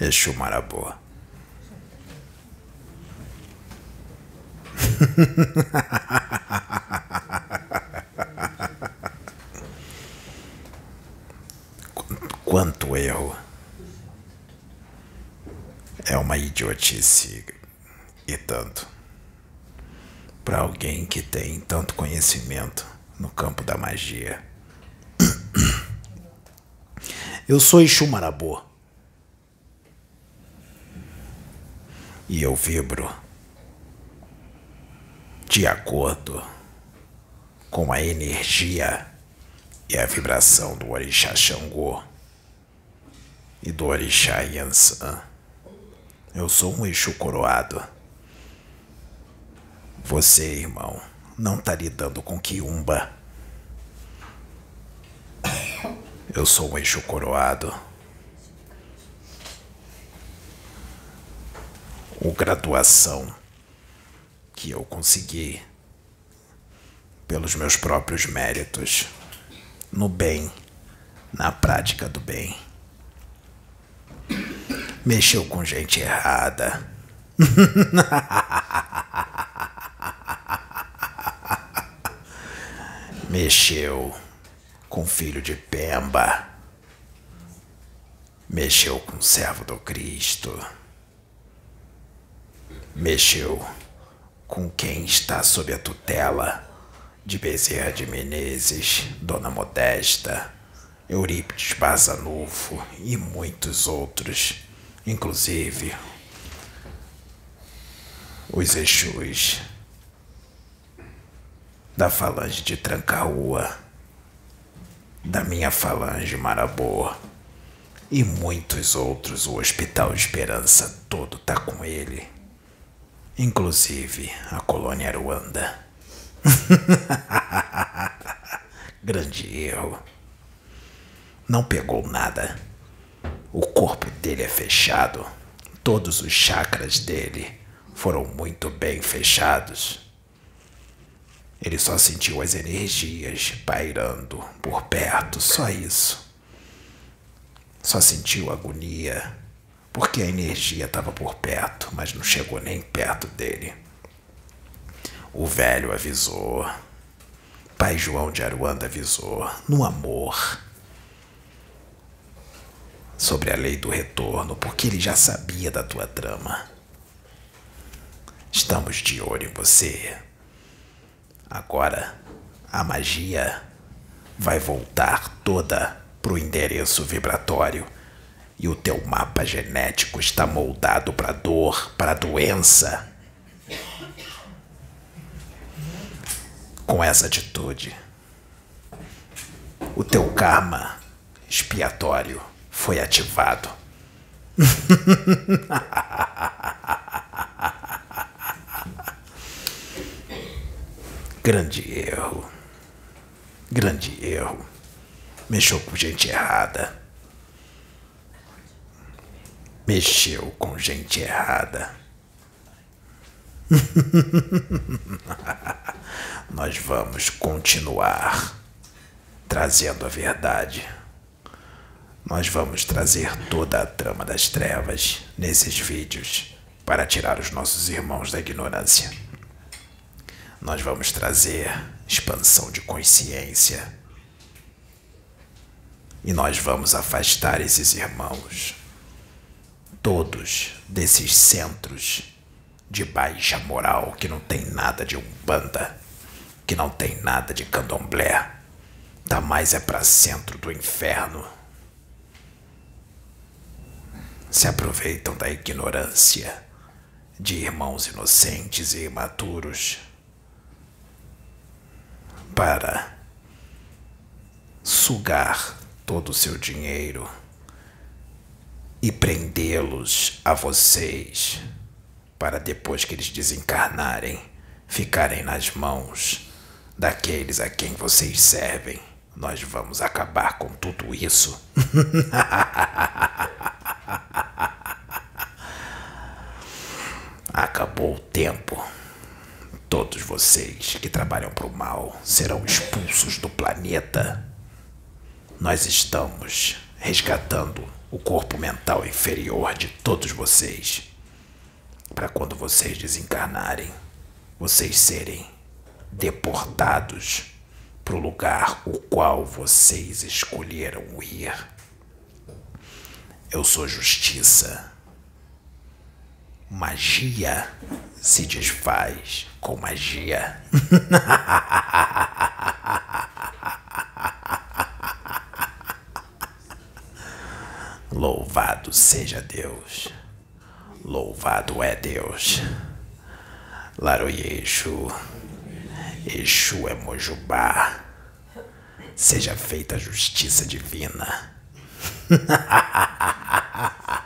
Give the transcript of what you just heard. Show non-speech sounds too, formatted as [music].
Exu Marabô. [laughs] Quanto erro. É uma idiotice e tanto. Para alguém que tem tanto conhecimento no campo da magia. [coughs] Eu sou Exu Marabô. E eu vibro de acordo com a energia e a vibração do Orixá Xangô e do Orixá Yansan. Eu sou um Exu coroado. Você, irmão, não tá lidando com quiumba. Eu sou um Exu coroado. O graduação que eu consegui pelos meus próprios méritos no bem, na prática do bem. Mexeu com gente errada. [laughs] Mexeu com filho de Pemba. Mexeu com servo do Cristo. Mexeu com quem está sob a tutela de Bezerra de Menezes, Dona Modesta, Eurípides Barzanufo e muitos outros, inclusive os Exus da falange de Trancaúa, da minha falange Marabô e muitos outros. O Hospital Esperança todo tá com ele, inclusive a colônia Ruanda. [laughs] Grande erro. Não pegou nada. O corpo dele é fechado. Todos os chakras dele foram muito bem fechados. Ele só sentiu as energias pairando por perto, só isso. Só sentiu agonia, porque a energia estava por perto, mas não chegou nem perto dele. O velho avisou. Pai João de Aruanda avisou, no amor, sobre a lei do retorno, porque ele já sabia da tua trama. Estamos de olho em você. Agora, a magia vai voltar toda pro endereço vibratório e o teu mapa genético está moldado para dor, para doença. Com essa atitude, o teu karma expiatório foi ativado. [laughs] Grande erro. Grande erro. Mexeu com gente errada. Mexeu com gente errada. [laughs] Nós vamos continuar trazendo a verdade. Nós vamos trazer toda a trama das trevas nesses vídeos para tirar os nossos irmãos da ignorância. Nós vamos trazer expansão de consciência. E nós vamos afastar esses irmãos, todos desses centros de baixa moral que não tem nada de umbanda, que não tem nada de candomblé, tá mais é para centro do inferno. Se aproveitam da ignorância de irmãos inocentes e imaturos para sugar todo o seu dinheiro e prendê-los a vocês, para depois que eles desencarnarem, ficarem nas mãos daqueles a quem vocês servem. Nós vamos acabar com tudo isso. [laughs] Acabou o tempo. Todos vocês que trabalham para o mal serão expulsos do planeta. Nós estamos resgatando o corpo mental inferior de todos vocês, para quando vocês desencarnarem, vocês serem deportados para o lugar o qual vocês escolheram ir. Eu sou justiça. Magia se desfaz com magia. [laughs] Louvado seja Deus. Louvado é Deus. Laroye Exu. Exu é Mojubá. Seja feita a justiça divina. [laughs]